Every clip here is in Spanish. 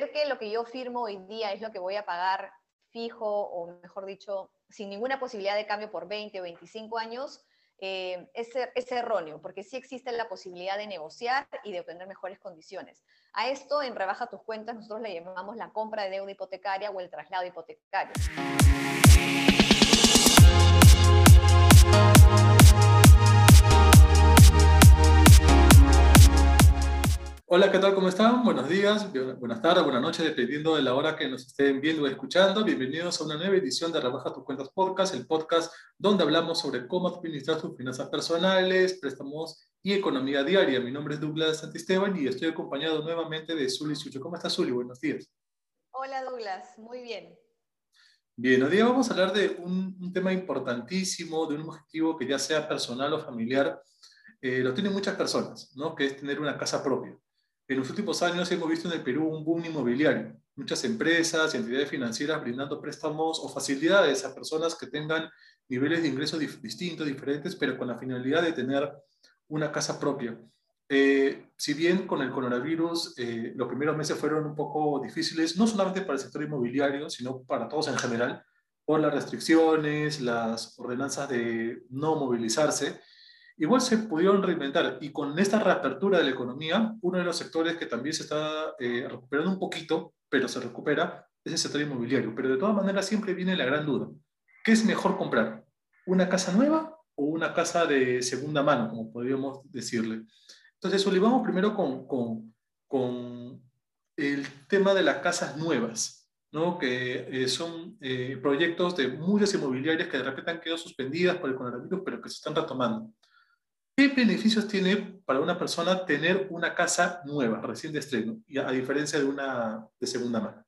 que lo que yo firmo hoy día es lo que voy a pagar fijo o mejor dicho, sin ninguna posibilidad de cambio por 20 o 25 años, eh, es, erróneo, porque sí existe la posibilidad de negociar y de obtener mejores condiciones. A esto, en Rebaja tus cuentas, nosotros le llamamos la compra de deuda hipotecaria o el traslado hipotecario. Hola, ¿qué tal? ¿Cómo están? Buenos días, buenas tardes, buenas noches, dependiendo de la hora que nos estén viendo o escuchando. Bienvenidos a una nueva edición de Rebaja tus cuentas podcast, el podcast donde hablamos sobre cómo administrar tus finanzas personales, préstamos y economía diaria. Mi nombre es Douglas Santisteban y estoy acompañado nuevamente de Zuli Sucho. ¿Cómo estás, Zuli? Buenos días. Hola, Douglas. Muy bien. Bien, hoy día vamos a hablar de un, tema importantísimo, de un objetivo que ya sea personal o familiar, eh, lo tienen muchas personas, ¿no? Que es tener una casa propia. En los últimos años hemos visto en el Perú un boom inmobiliario. Muchas empresas y entidades financieras brindando préstamos o facilidades a personas que tengan niveles de ingresos distintos, diferentes, pero con la finalidad de tener una casa propia. Eh, si bien con el coronavirus eh, los primeros meses fueron un poco difíciles, no solamente para el sector inmobiliario, sino para todos en general, por las restricciones, las ordenanzas de no movilizarse, igual se pudieron reinventar y con esta reapertura de la economía, uno de los sectores que también se está eh, recuperando un poquito, pero se recupera, es el sector inmobiliario. Pero de todas maneras siempre viene la gran duda. ¿Qué es mejor comprar? ¿Una casa nueva o una casa de segunda mano, como podríamos decirle? Entonces, Oli, vamos primero con, con, con el tema de las casas nuevas, ¿no? que eh, son eh, proyectos de muchas inmobiliarias que de repente han quedado suspendidas por el coronavirus, pero que se están retomando. ¿Qué beneficios tiene para una persona tener una casa nueva, recién de estreno, a diferencia de una de segunda mano?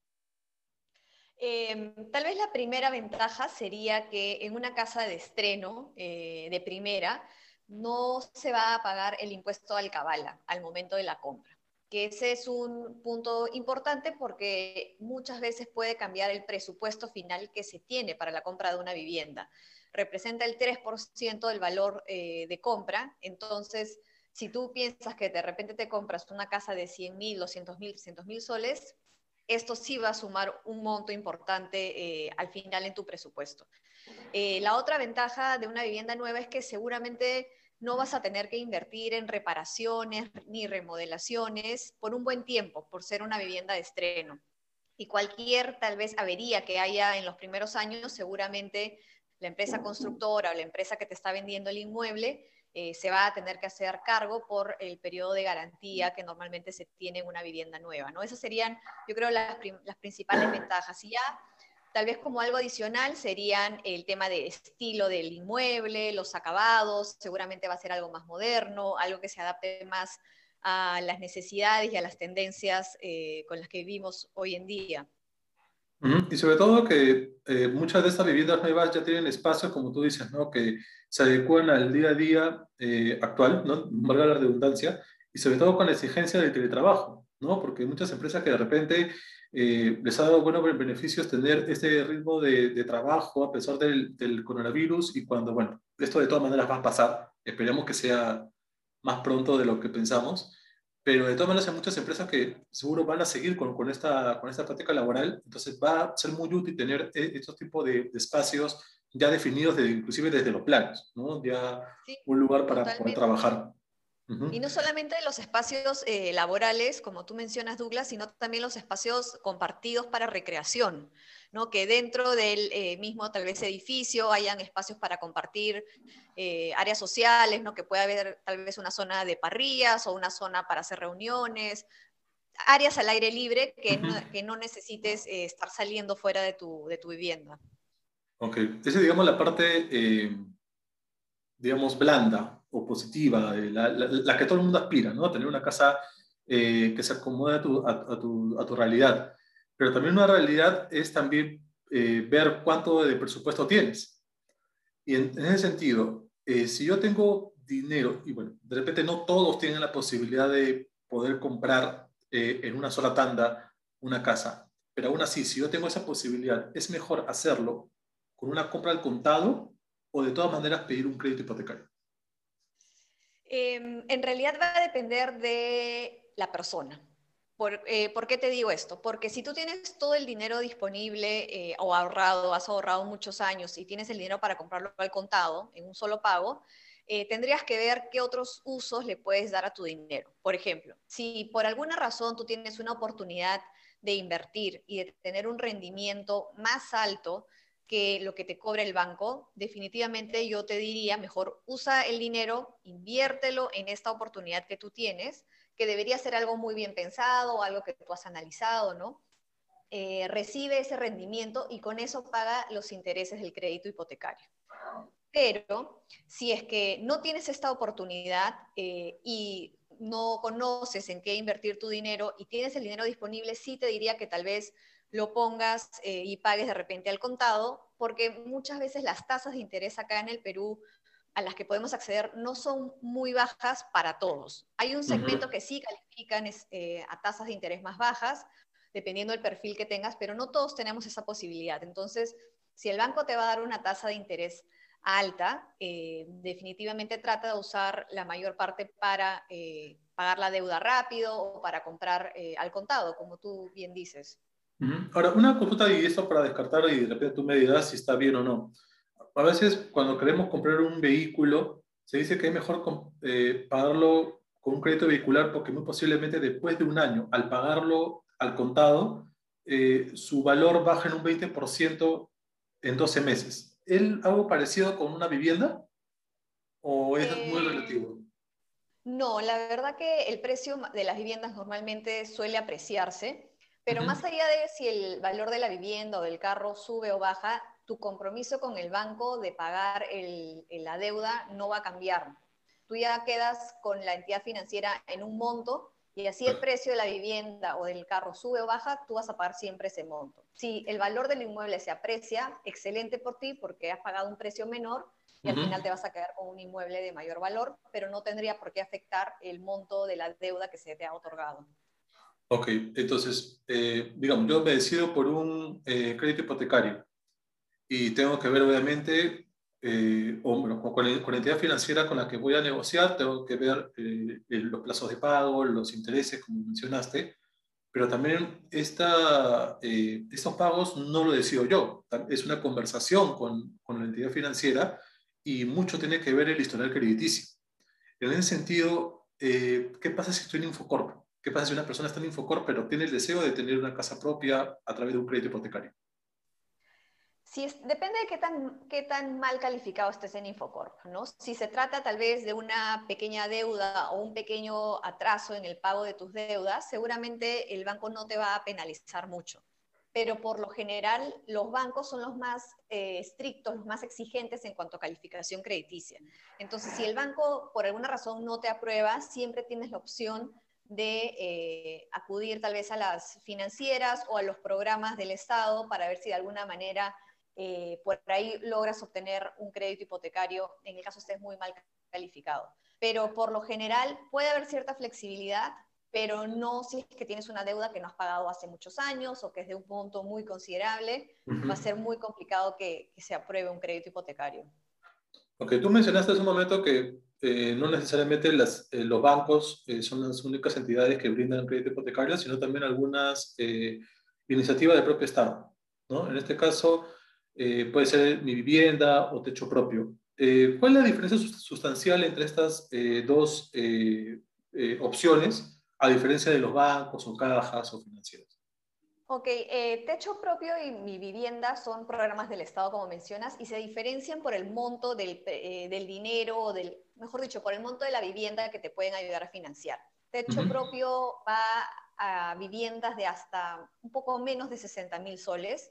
Em, tal vez la primera ventaja sería que en una casa de estreno, eh, de primera, no se va a pagar el impuesto al cabala al momento de la compra. Que ese es un punto importante porque muchas veces puede cambiar el presupuesto final que se tiene para la compra de una vivienda representa el 3% del valor eh, de compra. Entonces, si tú piensas que de repente te compras una casa de 100 mil, 200 mil, 300 mil soles, esto sí va a sumar un monto importante eh, al final en tu presupuesto. Eh, la otra ventaja de una vivienda nueva es que seguramente no vas a tener que invertir en reparaciones ni remodelaciones por un buen tiempo, por ser una vivienda de estreno. Y cualquier tal vez avería que haya en los primeros años, seguramente la empresa constructora o la empresa que te está vendiendo el inmueble eh, se va a tener que hacer cargo por el periodo de garantía que normalmente se tiene en una vivienda nueva. ¿no? Esas serían, yo creo, las, las principales ventajas. Y ya, tal vez como algo adicional, serían el tema de estilo del inmueble, los acabados, seguramente va a ser algo más moderno, algo que se adapte más a las necesidades y a las tendencias eh, con las que vivimos hoy en día. Y sobre todo que eh, muchas de estas viviendas nuevas ya tienen espacios, como tú dices, ¿no? que se adecuan al día a día eh, actual, ¿no? valga la redundancia, y sobre todo con la exigencia del teletrabajo, ¿no? porque muchas empresas que de repente eh, les ha dado buenos beneficios tener este ritmo de, de trabajo a pesar del, del, coronavirus y cuando, bueno, esto de todas maneras va a pasar, esperemos que sea más pronto de lo que pensamos, pero de todas maneras hay muchas empresas que seguro van a seguir con, con, esta, con esta práctica laboral, entonces va a ser muy útil tener eh, estos tipos de, espacios ya definidos, de, inclusive desde los planos, ¿no? ya un lugar para poder trabajar. Y no solamente los espacios eh, laborales, como tú mencionas, Douglas, sino también los espacios compartidos para recreación, ¿no? que dentro del eh, mismo tal vez edificio hayan espacios para compartir eh, áreas sociales, ¿no? que pueda haber tal vez una zona de parrillas o una zona para hacer reuniones, áreas al aire libre que, no, que no, necesites estar saliendo fuera de tu, de tu vivienda. Ok, esa es digamos la parte, digamos, blanda o positiva, eh, la, que todo el mundo aspira, ¿no? Tener una casa eh, que se acomode a tu, realidad. Pero también una realidad es también eh, ver cuánto de presupuesto tienes. Y en, ese sentido, si yo tengo dinero, y bueno, de repente no todos tienen la posibilidad de poder comprar en una sola tanda una casa, pero aún así, si yo tengo esa posibilidad, es mejor hacerlo con una compra al contado o de todas maneras pedir un crédito hipotecario. Em, en realidad va a depender de la persona. Eh, ¿Por, qué te digo esto? Porque si tú tienes todo el dinero disponible eh, o ahorrado, has ahorrado muchos años y tienes el dinero para comprarlo al contado en un solo pago, eh, tendrías que ver qué otros usos le puedes dar a tu dinero. Por ejemplo, si por alguna razón tú tienes una oportunidad de invertir y de tener un rendimiento más alto que lo que te cobra el banco, definitivamente yo te diría, mejor usa el dinero, inviértelo en esta oportunidad que tú tienes que debería ser algo muy bien pensado, algo que tú has analizado, ¿no? Eh, recibe ese rendimiento y con eso paga los intereses del crédito hipotecario. Pero si es que no tienes esta oportunidad eh, y no conoces en qué invertir tu dinero y tienes el dinero disponible, sí te diría que tal vez lo pongas eh, y pagues de repente al contado, porque muchas veces las tasas de interés acá en el Perú a las que podemos acceder no son muy bajas para todos. Hay un segmento que sí califican eh, a tasas de interés más bajas, dependiendo del perfil que tengas, pero no todos tenemos esa posibilidad. Entonces, si el banco te va a dar una tasa de interés alta, eh, definitivamente trata de usar la mayor parte para eh, pagar la deuda rápido o para comprar al contado, como tú bien dices. Ahora, una consulta y esto para descartar y de repente tú me dirás si está bien o no a veces cuando queremos comprar un vehículo, se dice que es mejor eh, pagarlo con un crédito vehicular porque muy posiblemente después de un año, al pagarlo al contado, eh, su valor baja en un 20% en 12 meses. ¿Es algo parecido con una vivienda o es muy eh, relativo? No, la verdad que el precio de las viviendas normalmente suele apreciarse, pero más allá de si el valor de la vivienda o del carro sube o baja, tu compromiso con el banco de pagar la deuda no va a cambiar. Tú ya quedas con la entidad financiera en un monto y así el precio de la vivienda o del carro sube o baja, tú vas a pagar siempre ese monto. Si el valor del inmueble se aprecia, excelente por ti porque has pagado un precio menor y al final te vas a quedar con un inmueble de mayor valor, pero no tendría por qué afectar el monto de la deuda que se te ha otorgado. Ok, entonces, eh, digamos, yo me decido por un eh, crédito hipotecario y tengo que ver, obviamente, eh, con, la entidad financiera con la que voy a negociar, tengo que ver eh, los plazos de pago, los intereses, como mencionaste, pero también esta, eh, estos pagos no lo decido yo, es una conversación con, con la entidad financiera y mucho tiene que ver el historial crediticio. En ese sentido, ¿qué pasa si estoy en Infocorp? ¿Qué pasa si una persona está en Infocorp pero tiene el deseo de tener una casa propia a través de un crédito hipotecario? depende de qué tan, qué tan mal calificado estés en Infocorp, ¿no? Si se trata tal vez de una pequeña deuda o un pequeño atraso en el pago de tus deudas, seguramente el banco no te va a penalizar mucho. Pero por lo general, los bancos son los más eh, estrictos, los más exigentes en cuanto a calificación crediticia. Entonces, si el banco por alguna razón no te aprueba, siempre tienes la opción de eh, acudir tal vez a las financieras o a los programas del Estado para ver si de alguna manera eh, por ahí logras obtener un crédito hipotecario en el caso estés muy mal calificado. Pero por lo general puede haber cierta flexibilidad, pero no si es que tienes una deuda que no has pagado hace muchos años o que es de un punto muy considerable, va a ser muy complicado que, se apruebe un crédito hipotecario. Ok, tú mencionaste hace un momento que eh, no necesariamente las, eh, los bancos son las únicas entidades que brindan crédito hipotecario, sino también algunas iniciativas del propio Estado. ¿no? En este caso, eh, puede ser mi vivienda o techo propio. Eh, ¿Cuál es la diferencia sustancial entre estas eh, dos opciones, a diferencia de los bancos o cajas o financieras? Ok, techo propio y mi vivienda son programas del Estado, como mencionas, y se diferencian por el monto del, del dinero, o del, mejor dicho, por el monto de la vivienda que te pueden ayudar a financiar. Techo propio va a viviendas de hasta un poco menos de 60 mil soles,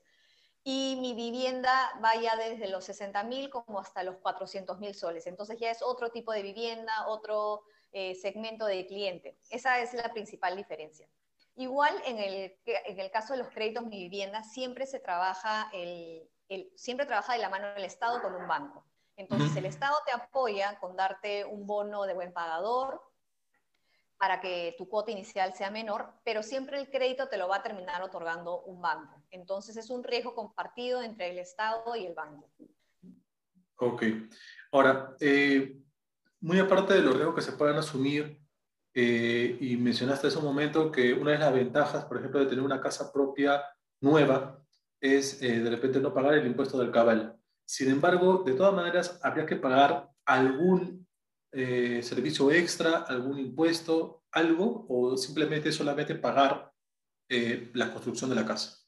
y mi vivienda vaya desde los 60 mil como hasta los 400 mil soles. Entonces ya es otro tipo de vivienda, otro eh, segmento de cliente. Esa es la principal diferencia. Igual en el, en el caso de los créditos mi vivienda siempre se trabaja el, siempre trabaja de la mano del Estado con un banco. Entonces el Estado te apoya con darte un bono de buen pagador, para que tu cuota inicial sea menor, pero siempre el crédito te lo va a terminar otorgando un banco. Entonces es un riesgo compartido entre el Estado y el banco. Ok. Ahora, eh, muy aparte de los riesgos que se puedan asumir Eh, y mencionaste hace un momento que una de las ventajas, por ejemplo, de tener una casa propia nueva es eh, de repente no pagar el impuesto del cabal. Sin embargo, de todas maneras, habría que pagar algún eh, servicio extra, algún impuesto, algo, o simplemente solamente pagar la construcción de la casa.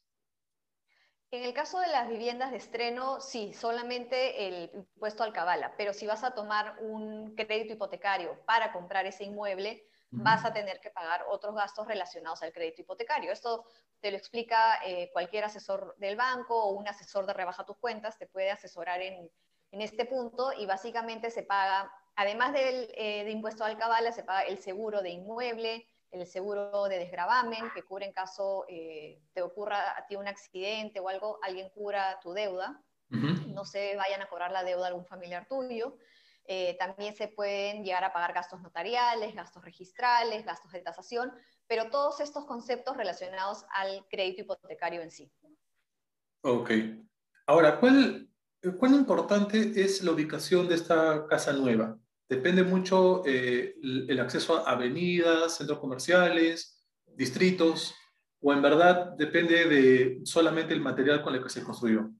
En el caso de las viviendas de estreno, sí, solamente el impuesto al cabala, pero si vas a tomar un crédito hipotecario para comprar ese inmueble, vas a tener que pagar otros gastos relacionados al crédito hipotecario. Esto te lo explica eh, cualquier asesor del banco o un asesor de rebaja tus cuentas, te puede asesorar en, este punto y básicamente se paga, además del eh, de impuesto al cabala, se paga el seguro de inmueble, el seguro de desgravamen, que cubre en caso eh, te ocurra a ti un accidente o algo, alguien cura tu deuda, no se vayan a cobrar la deuda a algún familiar tuyo. Eh, también se pueden llegar a pagar gastos notariales, gastos registrales, gastos de tasación, pero todos estos conceptos relacionados al crédito hipotecario en sí. Ok. Ahora, ¿cuál, ¿cuán importante es la ubicación de esta casa nueva? Depende mucho eh, el acceso a avenidas, centros comerciales, distritos, o en verdad depende de solamente el material con el que se construyó.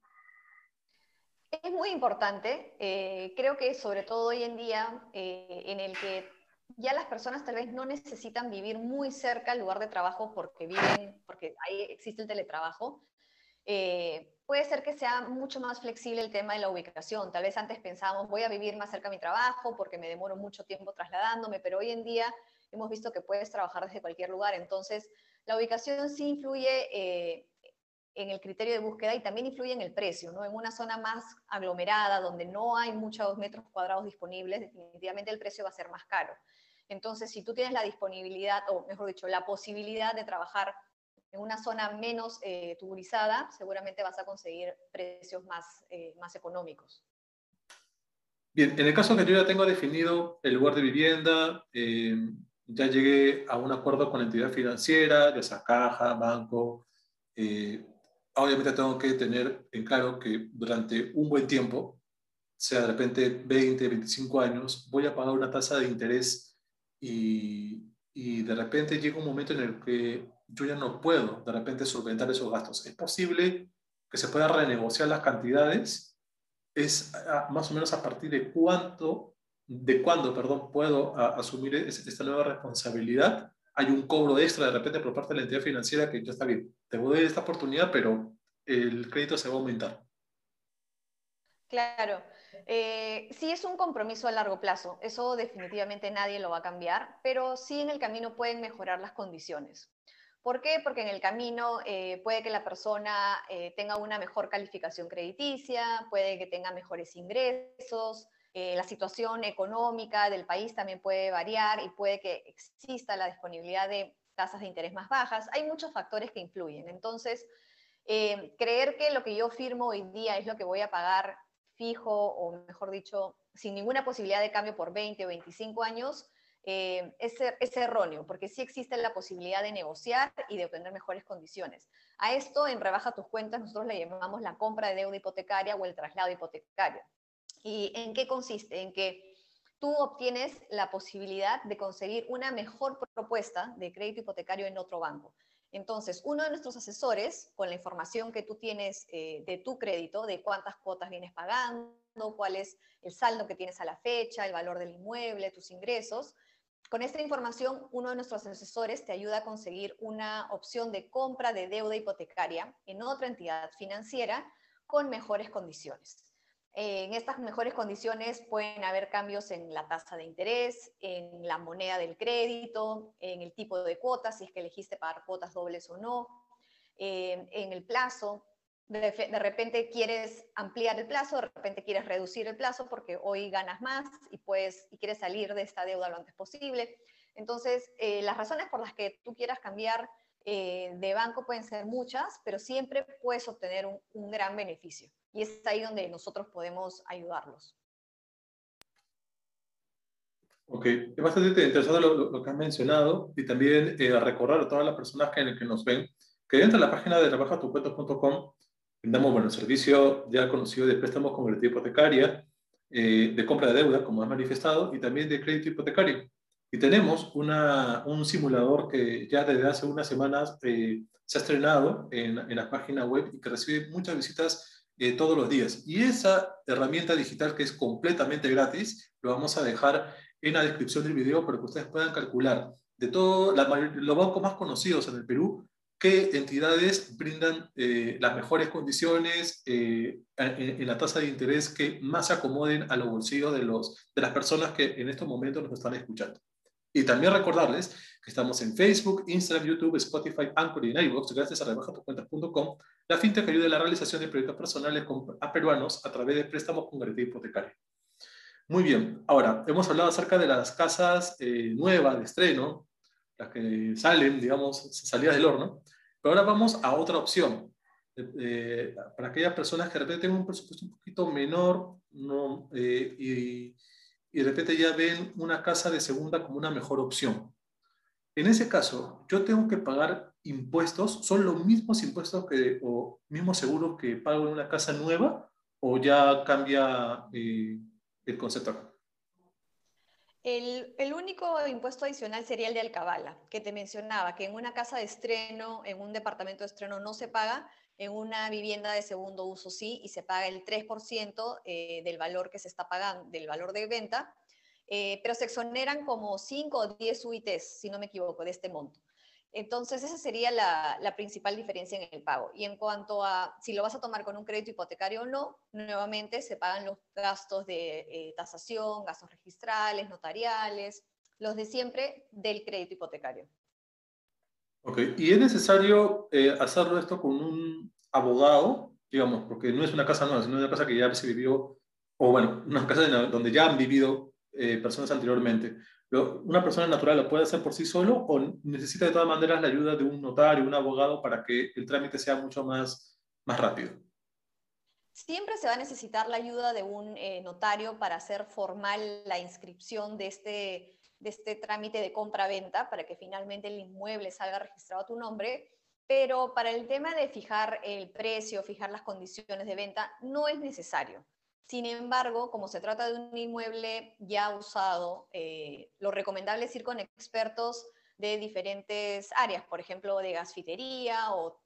Es muy importante, eh, creo que sobre todo hoy en día, eh, en el que ya las personas tal vez no necesitan vivir muy cerca al lugar de trabajo porque viven, porque ahí existe el teletrabajo, eh, puede ser que sea mucho más flexible el tema de la ubicación. Tal vez antes pensábamos, voy a vivir más cerca de mi trabajo porque me demoro mucho tiempo trasladándome, pero hoy en día hemos visto que puedes trabajar desde cualquier lugar. Entonces, la ubicación sí influye en el criterio de búsqueda y también influye en el precio, ¿no? En una zona más aglomerada, donde no hay muchos metros cuadrados disponibles, definitivamente el precio va a ser más caro. Entonces, si tú tienes la disponibilidad, o mejor dicho, la posibilidad de trabajar en una zona menos eh, tuburizada, seguramente vas a conseguir precios más, eh, más económicos. Bien, en el caso que yo ya tengo definido el lugar de vivienda, eh, ya llegué a un acuerdo con la entidad financiera, ya sea caja, banco, eh, obviamente tengo que tener en claro que durante un buen tiempo, sea de repente 20, 25 años, voy a pagar una tasa de interés y, y de repente llega un momento en el que yo ya no puedo de repente solventar esos gastos. Es posible que se puedan renegociar las cantidades, es más o menos a partir de cuánto, de cuándo, perdón, puedo asumir esta nueva responsabilidad hay un cobro extra de repente por parte de la entidad financiera que ya está bien, te voy a dar esta oportunidad, pero el crédito se va a aumentar. Claro, eh, sí es un compromiso a largo plazo, eso definitivamente nadie lo va a cambiar, pero sí en el camino pueden mejorar las condiciones. ¿Por qué? Porque en el camino eh, puede que la persona eh, tenga una mejor calificación crediticia, puede que tenga mejores ingresos, eh, la situación económica del país también puede variar y puede que exista la disponibilidad de tasas de interés más bajas. Hay muchos factores que influyen. Entonces, eh, creer que lo que yo firmo hoy día es lo que voy a pagar fijo o, mejor dicho, sin ninguna posibilidad de cambio por 20 o 25 años, eh, es, es, erróneo, porque sí existe la posibilidad de negociar y de obtener mejores condiciones. A esto, en Rebaja tus cuentas, nosotros le llamamos la compra de deuda hipotecaria o el traslado hipotecario. ¿Y en qué consiste? En que tú obtienes la posibilidad de conseguir una mejor propuesta de crédito hipotecario en otro banco. Entonces, uno de nuestros asesores, con la información que tú tienes eh, de tu crédito, de cuántas cuotas vienes pagando, cuál es el saldo que tienes a la fecha, el valor del inmueble, tus ingresos, con esta información, uno de nuestros asesores te ayuda a conseguir una opción de compra de deuda hipotecaria en otra entidad financiera con mejores condiciones en estas mejores condiciones pueden haber cambios en la tasa de interés, en la moneda del crédito, en el tipo de cuotas, si es que elegiste pagar cuotas dobles o no, eh, en el plazo. De, repente quieres ampliar el plazo, de repente quieres reducir el plazo porque hoy ganas más y, puedes, y quieres salir de esta deuda lo antes posible. Entonces, eh, las razones por las que tú quieras cambiar eh, de banco pueden ser muchas, pero siempre puedes obtener un, gran beneficio. Y es ahí donde nosotros podemos ayudarlos. Ok, es bastante interesante lo, que han mencionado y también eh, recordar a todas las personas que, que nos ven que dentro de la página de trabajatucuento.com brindamos bueno, el servicio ya conocido de préstamos con garantía hipotecaria, eh, de compra de deuda, como has manifestado, y también de crédito hipotecario. Y tenemos una, un simulador que ya desde hace unas semanas eh, se ha estrenado en, en, la página web y que recibe muchas visitas eh, todos los días. Y esa herramienta digital que es completamente gratis, lo vamos a dejar en la descripción del video para que ustedes puedan calcular de todos los bancos más conocidos en el Perú, qué entidades brindan eh, las mejores condiciones eh, en, la tasa de interés que más se acomoden a los bolsillos de, los, de las personas que en estos momentos nos están escuchando. Y también recordarles que estamos en Facebook, Instagram, YouTube, Spotify, Anchor y en iVoox, gracias a rebajatucuentas.com, la fintech que ayuda a la realización de proyectos personales a peruanos a través de préstamos con garantía hipotecaria. Muy bien, ahora hemos hablado acerca de las casas eh, nuevas de estreno, las que salen, digamos, salidas del horno, pero ahora vamos a otra opción. Eh, para aquellas personas que de repente tienen un presupuesto un poquito menor no, eh, y y de repente ya ven una casa de segunda como una mejor opción. En ese caso, yo tengo que pagar impuestos, ¿son los mismos impuestos que, o mismos seguros que pago en una casa nueva o ya cambia eh, el concepto? El, el, único impuesto adicional sería el de alcabala, que te mencionaba, que en una casa de estreno, en un departamento de estreno no se paga, en una vivienda de segundo uso sí, y se paga el 3% eh, del valor que se está pagando, del valor de venta, eh, pero se exoneran como 5 o 10 UITs, si no me equivoco, de este monto. Entonces, esa sería la, principal diferencia en el pago. Y en cuanto a si lo vas a tomar con un crédito hipotecario o no, nuevamente se pagan los gastos de eh, tasación, gastos registrales, notariales, los de siempre del crédito hipotecario. Ok, ¿y es necesario eh, hacerlo esto con un abogado, digamos, porque no es una casa nueva, sino una casa que ya se vivió, o bueno, una casa donde ya han vivido eh, personas anteriormente? ¿Una persona natural lo puede hacer por sí solo o necesita de todas maneras la ayuda de un notario, un abogado, para que el trámite sea mucho más, más rápido? Siempre se va a necesitar la ayuda de un eh, notario para hacer formal la inscripción de este de este trámite de compra-venta para que finalmente el inmueble salga registrado a tu nombre, pero para el tema de fijar el precio, fijar las condiciones de venta, no es necesario. Sin embargo, como se trata de un inmueble ya usado, eh, lo recomendable es ir con expertos de diferentes áreas, por ejemplo, de gasfitería o,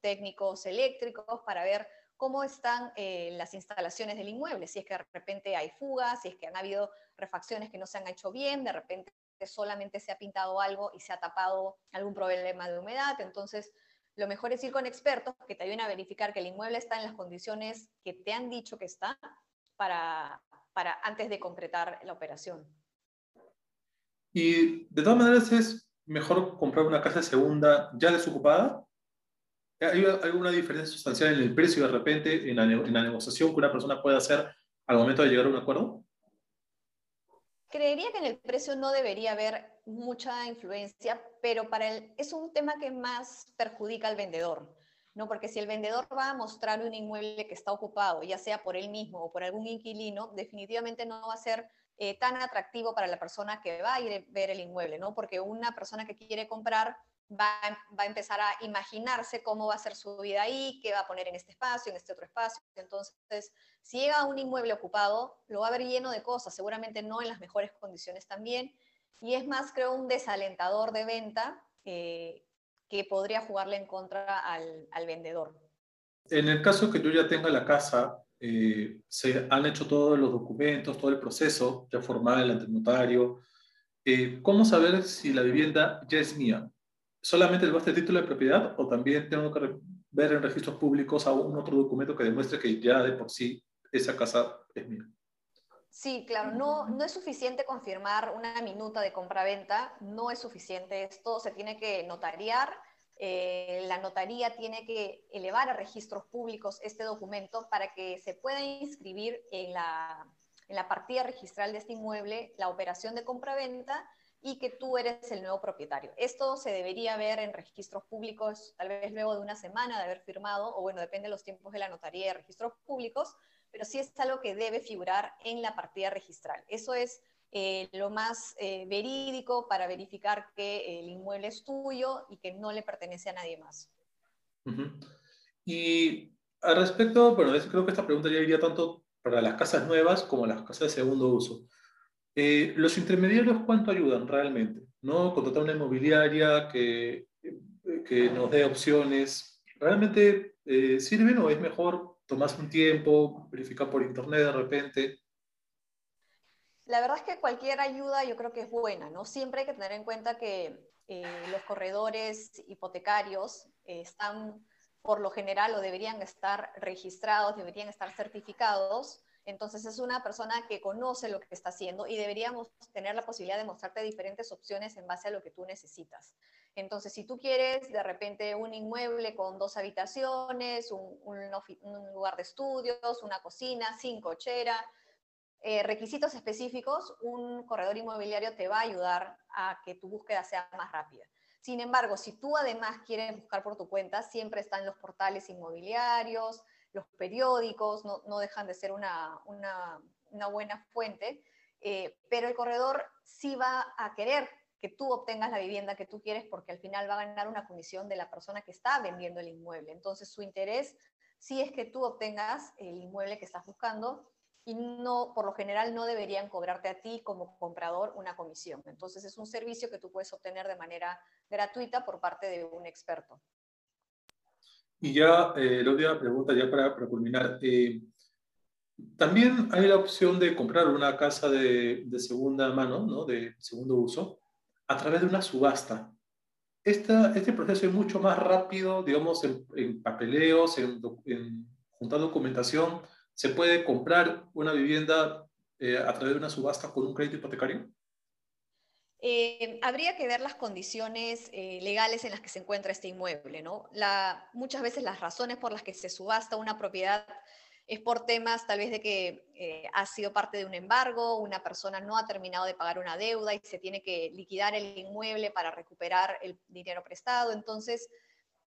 técnicos eléctricos, para ver cómo están eh, las instalaciones del inmueble, si es que de repente hay fugas, si es que han habido refacciones que no se han hecho bien, de repente solamente se ha pintado algo y se ha tapado algún problema de humedad. Entonces, lo mejor es ir con expertos que te ayuden a verificar que el inmueble está en las condiciones que te han dicho que está para, para antes de concretar la operación. Y de todas maneras es mejor comprar una casa segunda ya desocupada. ¿Hay alguna diferencia sustancial en el precio de repente, en la, en la negociación que una persona puede hacer al momento de llegar a un acuerdo? Creería que en el precio no debería haber mucha influencia, pero para el, es un tema que más perjudica al vendedor, ¿no? Porque si el vendedor va a mostrar un inmueble que está ocupado, ya sea por él mismo o por algún inquilino, definitivamente no va a ser eh, tan atractivo para la persona que va a ir a ver el inmueble, ¿no? Porque una persona que quiere comprar va, a empezar a imaginarse cómo va a ser su vida ahí, qué va a poner en este espacio, en este otro espacio. Entonces, si llega a un inmueble ocupado, lo va a ver lleno de cosas, seguramente no en las mejores condiciones también. Y es más, creo, un desalentador de venta eh, que podría jugarle en contra al, vendedor. En el caso que yo ya tenga la casa, eh, se han hecho todos los documentos, todo el proceso ya formal ante notario. Eh, ¿Cómo saber si la vivienda ya es mía? ¿Solamente el título de propiedad o también tengo que ver en registros públicos a un otro documento que demuestre que ya de por sí esa casa es mía? Sí, claro, no, no es suficiente confirmar una minuta de compra-venta, no es suficiente esto, se tiene que notariar, eh, la notaría tiene que elevar a registros públicos este documento para que se pueda inscribir en la, en la partida registral de este inmueble la operación de compra-venta y que tú eres el nuevo propietario. Esto se debería ver en registros públicos, tal vez luego de una semana de haber firmado, o bueno, depende de los tiempos de la notaría de registros públicos, pero sí es algo que debe figurar en la partida registral. Eso es eh, lo más eh, verídico para verificar que el inmueble es tuyo y que no le pertenece a nadie más. Y al respecto, bueno, creo que esta pregunta ya iría tanto para las casas nuevas como las casas de segundo uso. Eh, los intermediarios, ¿cuánto ayudan realmente? ¿No? Contratar una inmobiliaria que, que nos dé opciones. ¿Realmente eh, sirven o es mejor tomarse un tiempo, verificar por internet de repente? La verdad es que cualquier ayuda yo creo que es buena, ¿no? Siempre hay que tener en cuenta que eh, los corredores hipotecarios están, por lo general, o deberían estar registrados, deberían estar certificados entonces es una persona que conoce lo que está haciendo y deberíamos tener la posibilidad de mostrarte diferentes opciones en base a lo que tú necesitas. Entonces, si tú quieres de repente un inmueble con dos habitaciones, un, lugar de estudios, una cocina, sin cochera, eh, requisitos específicos, un corredor inmobiliario te va a ayudar a que tu búsqueda sea más rápida. Sin embargo, si tú además quieres buscar por tu cuenta, siempre están los portales inmobiliarios, los periódicos no, dejan de ser una buena fuente, eh, pero el corredor sí va a querer que tú obtengas la vivienda que tú quieres porque al final va a ganar una comisión de la persona que está vendiendo el inmueble. Entonces su interés sí es que tú obtengas el inmueble que estás buscando y no, por lo general no deberían cobrarte a ti como comprador una comisión. Entonces es un servicio que tú puedes obtener de manera gratuita por parte de un experto. Y ya eh, la última pregunta, ya para, para culminar. Eh, también hay la opción de comprar una casa de, segunda mano, ¿no? de segundo uso, a través de una subasta. Esta, este proceso es mucho más rápido, digamos, en, papeleos, en, en, juntar documentación. ¿Se puede comprar una vivienda eh, a través de una subasta con un crédito hipotecario? Eh, habría que ver las condiciones eh, legales en las que se encuentra este inmueble. muchas veces las razones por las que se subasta una propiedad es por temas tal vez de que eh, ha sido parte de un embargo, una persona no ha terminado de pagar una deuda y se tiene que liquidar el inmueble para recuperar el dinero prestado. Entonces,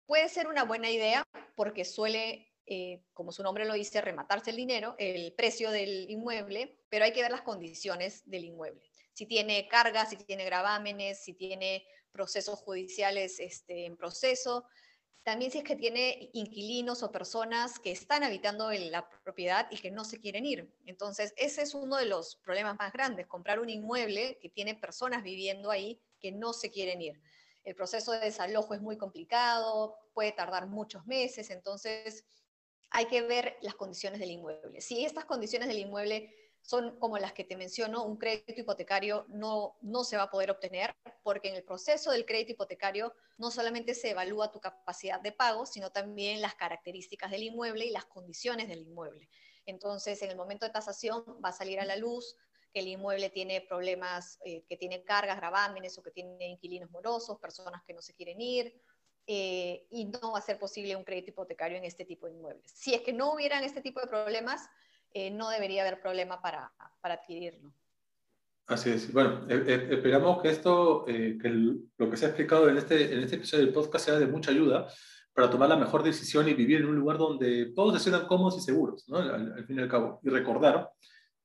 puede ser una buena idea porque suele, como su nombre lo dice, rematarse el dinero, el precio del inmueble, pero hay que ver las condiciones del inmueble si tiene cargas, si tiene gravámenes, si tiene procesos judiciales este, en proceso. También si es que tiene inquilinos o personas que están habitando en la propiedad y que no se quieren ir. Entonces, ese es uno de los problemas más grandes, comprar un inmueble que tiene personas viviendo ahí que no se quieren ir. El proceso de desalojo es muy complicado, puede tardar muchos meses, entonces hay que ver las condiciones del inmueble. Si estas condiciones del inmueble son como las que te menciono, un crédito hipotecario no, no se va a poder obtener porque en el proceso del crédito hipotecario no solamente se evalúa tu capacidad de pago, sino también las características del inmueble y las condiciones del inmueble. Entonces, en el momento de tasación va a salir a la luz que el inmueble tiene problemas, eh, que tiene cargas, gravámenes o que tiene inquilinos morosos, personas que no se quieren ir, eh, y no va a ser posible un crédito hipotecario en este tipo de inmuebles. Si es que no hubieran este tipo de problemas, eh, no debería haber problema para, para adquirirlo. Así es. Bueno, eh, eh, esperamos que esto, que lo que se ha explicado en este, en este episodio del podcast sea de mucha ayuda para tomar la mejor decisión y vivir en un lugar donde todos se sientan cómodos y seguros, ¿no? al, al fin y al cabo. Y recordar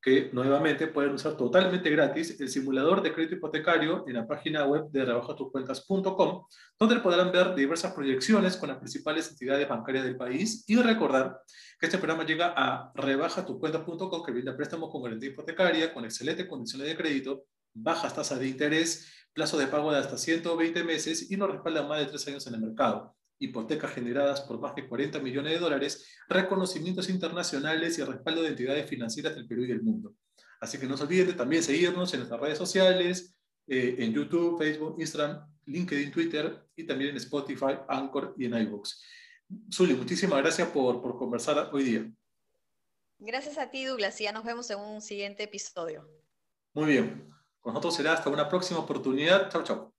que nuevamente pueden usar totalmente gratis el simulador de crédito hipotecario en la página web de rebajatucuentas.com, donde podrán ver diversas proyecciones con las principales entidades bancarias del país y recordar que este programa llega a rebajatucuentas.com que brinda préstamos con garantía hipotecaria, con excelentes condiciones de crédito, bajas tasas de interés, plazo de pago de hasta 120 meses y nos respalda más de tres años en el mercado hipotecas generadas por más de 40 millones de dólares, reconocimientos internacionales y respaldo de entidades financieras del Perú y del mundo. Así que no se olviden de también seguirnos en nuestras redes sociales, eh, en YouTube, Facebook, Instagram, LinkedIn, Twitter y también en Spotify, Anchor y en iVoox. Zuli, muchísimas gracias por, por conversar hoy día. Gracias a ti, Douglas, y ya nos vemos en un siguiente episodio. Muy bien. Con nosotros será hasta una próxima oportunidad. Chao, chao.